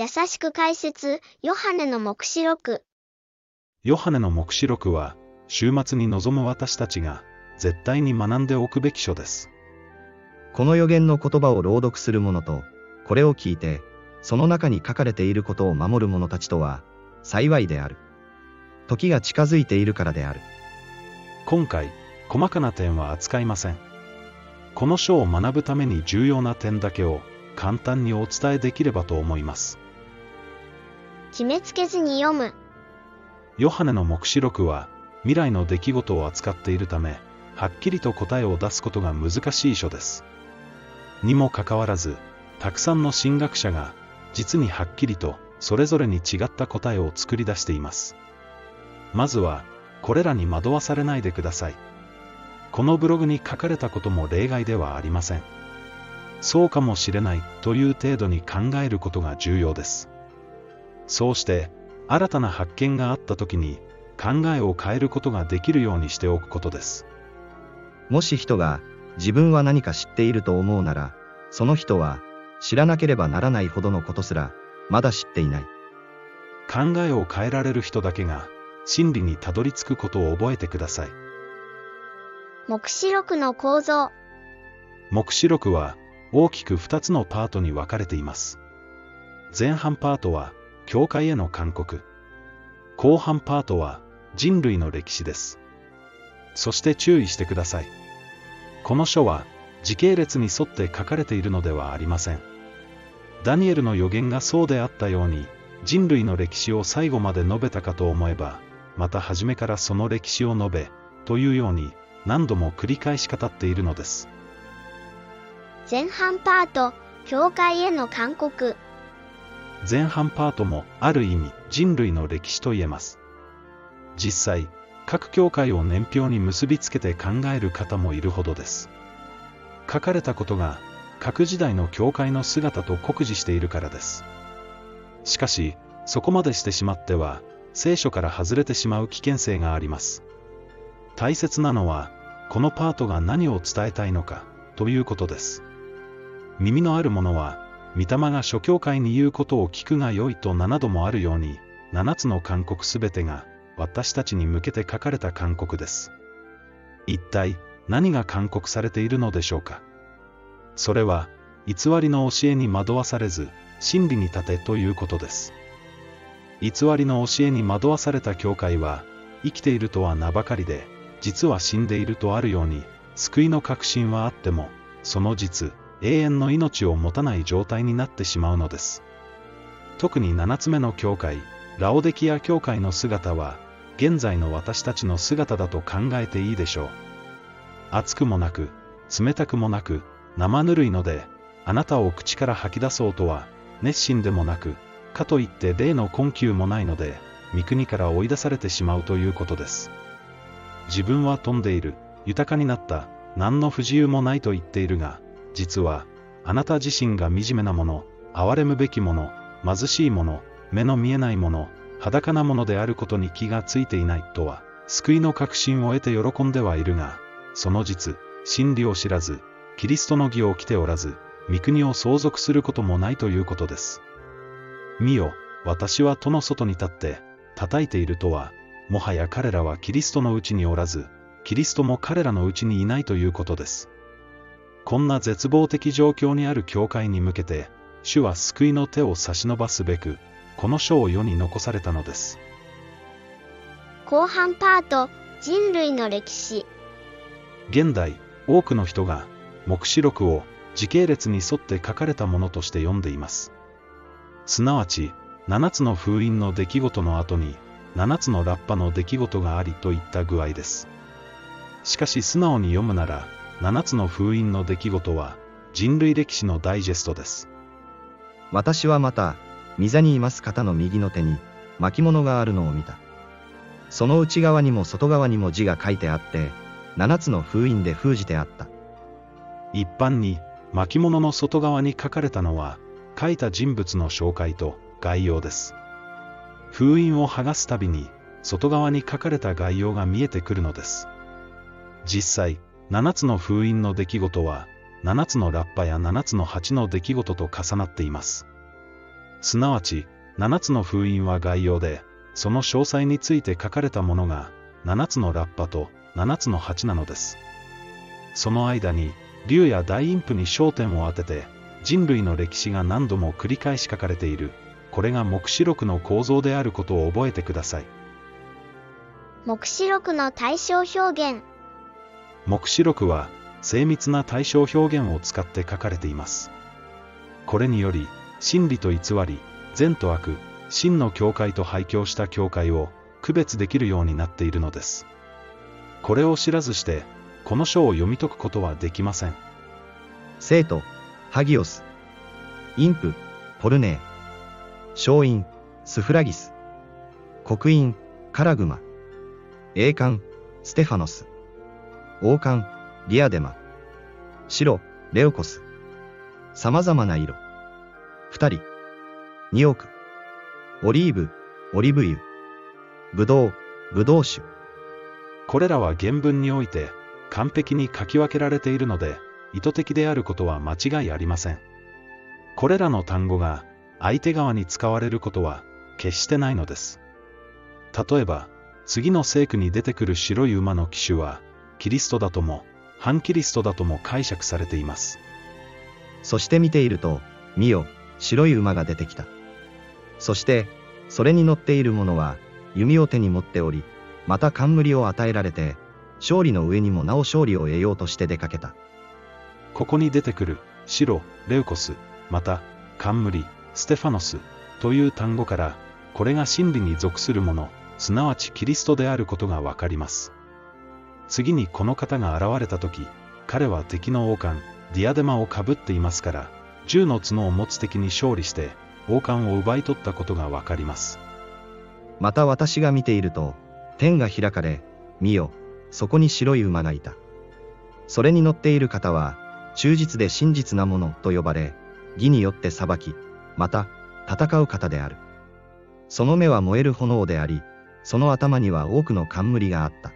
優しく解説、ヨハネの目視録。ヨハネの目視録は、週末に臨む私たちが、絶対に学んでおくべき書です。この予言の言葉を朗読する者と、これを聞いて、その中に書かれていることを守る者たちとは、幸いである。時が近づいているからである。今回、細かな点は扱いません。この書を学ぶために重要な点だけを簡単にお伝えできればと思います。決めつけずに読む。ヨハネの目視録は未来の出来事を扱っているため、はっきりと答えを出すことが難しい書です。にもかかわらず、たくさんの神学者が実にはっきりとそれぞれに違った答えを作り出しています。まずは、これらに惑わされないでください。このブログに書かれたことも例外ではありません。そうかもしれないという程度に考えることが重要です。そうして、新たな発見があった時に、考えを変えることができるようにしておくことです。もし人が、自分は何か知っていると思うなら、その人は、知らなければならないほどのことすら、まだ知っていない。考えを変えられる人だけが、真理にたどり着くことを覚えてください。目視録の構造。目視録は、大きく2つのパートに分かれています。前半パートは、教会への勧告。後半パートは人類の歴史です。そして注意してください。この書は時系列に沿って書かれているのではありません。ダニエルの予言がそうであったように、人類の歴史を最後まで述べたかと思えば、また初めからその歴史を述べ、というように何度も繰り返し語っているのです。前半パート、教会への勧告。前半パートもある意味人類の歴史と言えます。実際、各教会を年表に結びつけて考える方もいるほどです。書かれたことが各時代の教会の姿と酷似しているからです。しかし、そこまでしてしまっては、聖書から外れてしまう危険性があります。大切なのは、このパートが何を伝えたいのか、ということです。耳のある者は、御霊が諸教会に言うことを聞くがよいと7度もあるように、7つの勧告すべてが、私たちに向けて書かれた勧告です。一体、何が勧告されているのでしょうか？それは、偽りの教えに惑わされず、真理に立てということです。偽りの教えに惑わされた教会は、生きているとは名ばかりで、実は死んでいるとあるように、救いの確信はあっても、その実、永遠の命を持たない状態になってしまうのです。特に7つ目の教会、ラオデキア教会の姿は、現在の私たちの姿だと考えていいでしょう。熱くもなく、冷たくもなく、生ぬるいので、あなたを口から吐き出そうとは、熱心でもなく、かといって霊の困窮もないので、三国から追い出されてしまうということです。自分は飛んでいる、豊かになった、何の不自由もないと言っているが、実は、あなた自身が惨めなもの、憐れむべきもの、貧しいもの、目の見えないもの、裸なものであることに気がついていないとは、救いの確信を得て喜んではいるが、その実、真理を知らず、キリストの義を着ておらず、御国を相続することもないということです。見よ、私は戸の外に立って、叩いているとは、もはや彼らはキリストのうちにおらず、キリストも彼らのうちにいないということです。こんな絶望的状況にある教会に向けて、主は救いの手を差し伸ばすべく、この書を世に残されたのです。後半パート、人類の歴史。現代、多くの人が、黙示録を時系列に沿って書かれたものとして読んでいます。すなわち、7つの封印の出来事の後に、7つのラッパの出来事がありといった具合です。しかし素直に読むなら、7つの封印の出来事は、人類歴史のダイジェストです。私はまた、御座にいます方の右の手に、巻物があるのを見た。その内側にも外側にも字が書いてあって、7つの封印で封じてあった。一般に、巻物の外側に書かれたのは、書いた人物の紹介と概要です。封印を剥がすたびに、外側に書かれた概要が見えてくるのです。実際、7つの封印の出来事は、7つのラッパや7つの8の出来事と重なっています。すなわち、7つの封印は概要で、その詳細について書かれたものが、7つのラッパと7つの鉢なのです。その間に、竜や大陰譜に焦点を当てて、人類の歴史が何度も繰り返し書かれている、これが目視録の構造であることを覚えてください。目視録の対象表現。目視録は、精密な対象表現を使って書かれています。これにより、真理と偽り、善と悪、真の教会と廃教した教会を区別できるようになっているのです。これを知らずして、この書を読み解くことはできません。生徒、ハギオス。インプ、ポルネー。勝因、スフラギス。刻印、カラグマ。栄冠、ステファノス。王冠、リアデマ。白、レオコス。様々な色。二人。二億。オリーブ、オリブ油。ブドウ、ブドウ酒。これらは原文において完璧に書き分けられているので、意図的であることは間違いありません。これらの単語が相手側に使われることは決してないのです。例えば、次の聖句に出てくる白い馬の騎手は、キリストだとも、反キリストだとも解釈されています。そして見ていると、見よ、白い馬が出てきた。そして、それに乗っている者は、弓を手に持っており、また冠を与えられて、勝利の上にもなお勝利を得ようとして出かけた。ここに出てくる、白、レウコス、また、冠、ステファノス、という単語から、これが真理に属するもの、すなわちキリストであることがわかります。次にこの方が現れた時、彼は敵の王冠、ディアデマをかぶっていますから、銃の角を持つ敵に勝利して、王冠を奪い取ったことがわかります。また私が見ていると、天が開かれ、見よ、そこに白い馬がいた。それに乗っている方は、忠実で真実なものと呼ばれ、義によって裁き、また、戦う方である。その目は燃える炎であり、その頭には多くの冠があった。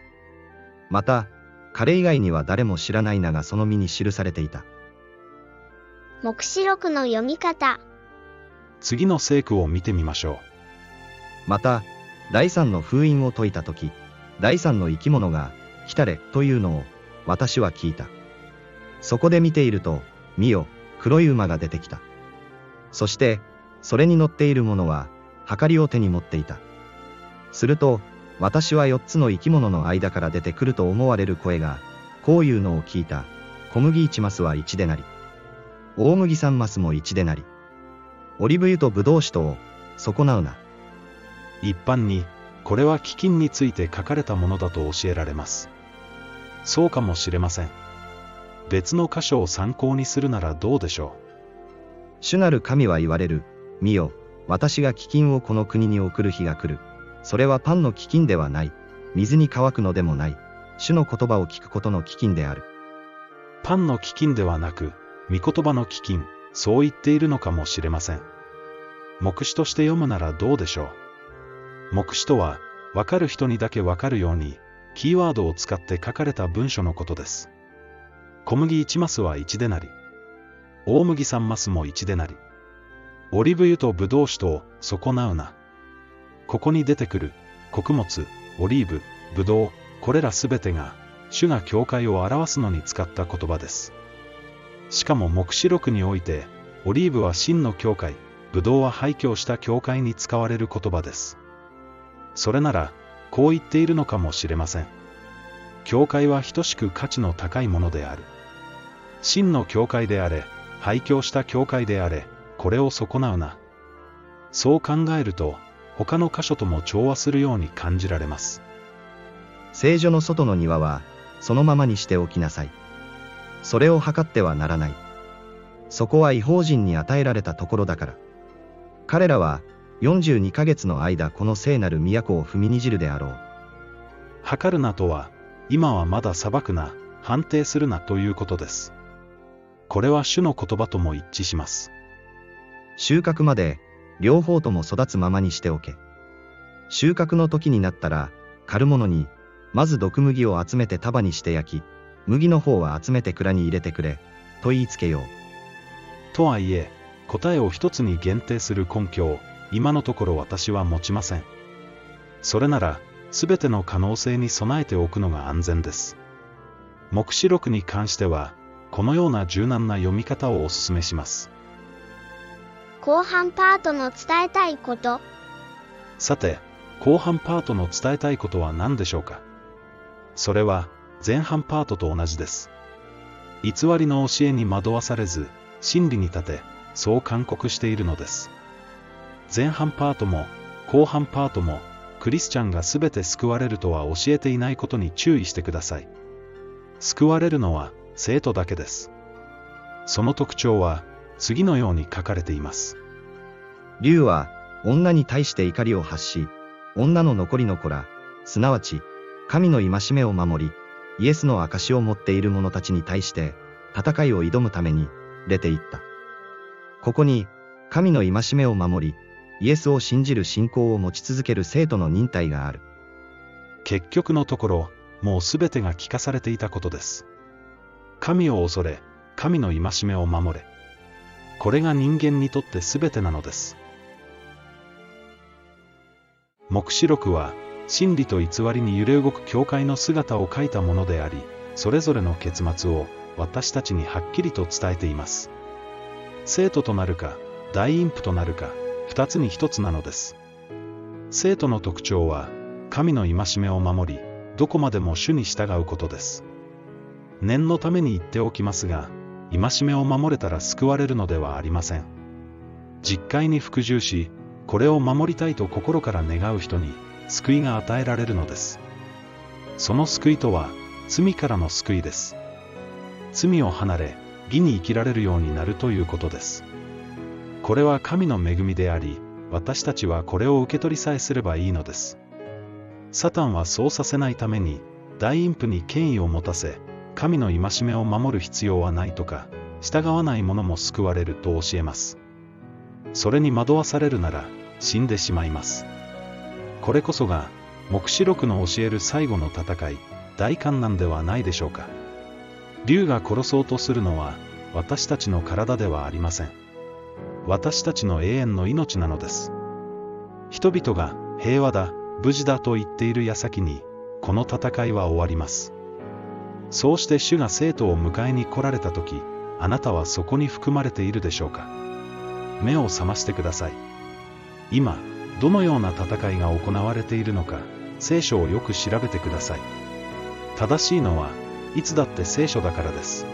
また、彼以外には誰も知らない名がその身に記されていた。目視録の読み方。次の聖句を見てみましょう。また、第三の封印を解いたとき、第三の生き物が、来たれ、というのを、私は聞いた。そこで見ていると、見よ、黒い馬が出てきた。そして、それに乗っている者は、はかりを手に持っていた。すると、私は四つの生き物の間から出てくると思われる声が、こういうのを聞いた。小麦一マスは一でなり。大麦三マスも一でなり。オリブ油とブドウ酒とを、損なうな。一般に、これは飢饉について書かれたものだと教えられます。そうかもしれません。別の箇所を参考にするならどうでしょ主なる神は言われる。見よ、私が飢饉をこの国に送る日が来る。それはパンの飢饉ではない。水に乾くのでもない。主の言葉を聞くことの飢饉である。パンの飢饉ではなく、御言葉の飢饉、そう言っているのかもしれません。目視として読むならどうでしょう。目視とは、わかる人にだけわかるように、キーワードを使って書かれた文書のことです。小麦1マスは1でなり。大麦3マスも1でなり。オリブ油とブドウ酒と損なうな。ここに出てくる、穀物、オリーブ、ブドウ、これらすべてが、主が教会を表すのに使った言葉です。しかも目視録において、オリーブは真の教会、ブドウは廃墟した教会に使われる言葉です。それなら、こう言っているのかもしれません。教会は等しく価値の高いものである。真の教会であれ、廃墟した教会であれ、これを損なうな。そう考えると、他の箇所とも調和するように感じられます。聖女の外の庭は、そのままにしておきなさい。それを測ってはならない。そこは違法人に与えられたところだから。彼らは、42ヶ月の間この聖なる都を踏みにじるであろう。測るなとは、今はまだ裁くな、判定するなということです。これは主の言葉とも一致します。収穫まで、両方とも育つままにしておけ。収穫の時になったら、刈る者に、まず毒麦を集めて束にして焼き、麦の方は集めて蔵に入れてくれ、と言いつけよう。とはいえ、答えを一つに限定する根拠を、今のところ私は持ちません。それなら、すべての可能性に備えておくのが安全です。目視録に関しては、このような柔軟な読み方をお勧めします。後半パートの伝えたいこと。さて、後半パートの伝えたいことは何でしょうか？それは、前半パートと同じです。偽りの教えに惑わされず、真理に立て、そう勧告しているのです。前半パートも、後半パートも、クリスチャンが全て救われるとは教えていないことに注意してください。救われるのは生徒だけです。その特徴は次のように書かれています。竜は女に対して怒りを発し、女の残りの子ら、すなわち神の戒めを守り、イエスの証を持っている者たちに対して戦いを挑むために出て行った。ここに神の戒めを守り、イエスを信じる信仰を持ち続ける生徒の忍耐がある。結局のところ、もうすべてが聞かされていたことです。神を恐れ、神の戒めを守れ。これが人間にとってすべてなのです。黙示録は、真理と偽りに揺れ動く教会の姿を書いたものであり、それぞれの結末を私たちにはっきりと伝えています。生徒となるか、大陰譜となるか、二つに一つなのです。生徒の特徴は、神の戒めを守り、どこまでも主に従うことです。念のために言っておきますが、戒めを守れたら救われるのではありません。実会に服従し、これを守りたいと心から願う人に、救いが与えられるのです。その救いとは、罪からの救いです。罪を離れ、義に生きられるようになるということです。これは神の恵みであり、私たちはこれを受け取りさえすればいいのです。サタンはそうさせないために、大陰譜に権威を持たせ、神の戒めを守る必要はないとか、従わない者も救われると教えます。それに惑わされるなら、死んでしまいます。これこそが、黙示録の教える最後の戦い、大観難ではないでしょうか。竜が殺そうとするのは、私たちの体ではありません。私たちの永遠の命なのです。人々が平和だ、無事だと言っている矢先に、この戦いは終わります。そうして主が生徒を迎えに来られた時、あなたはそこに含まれているでしょうか。目を覚ましてください。今、どのような戦いが行われているのか、聖書をよく調べてください。正しいのは、いつだって聖書だからです。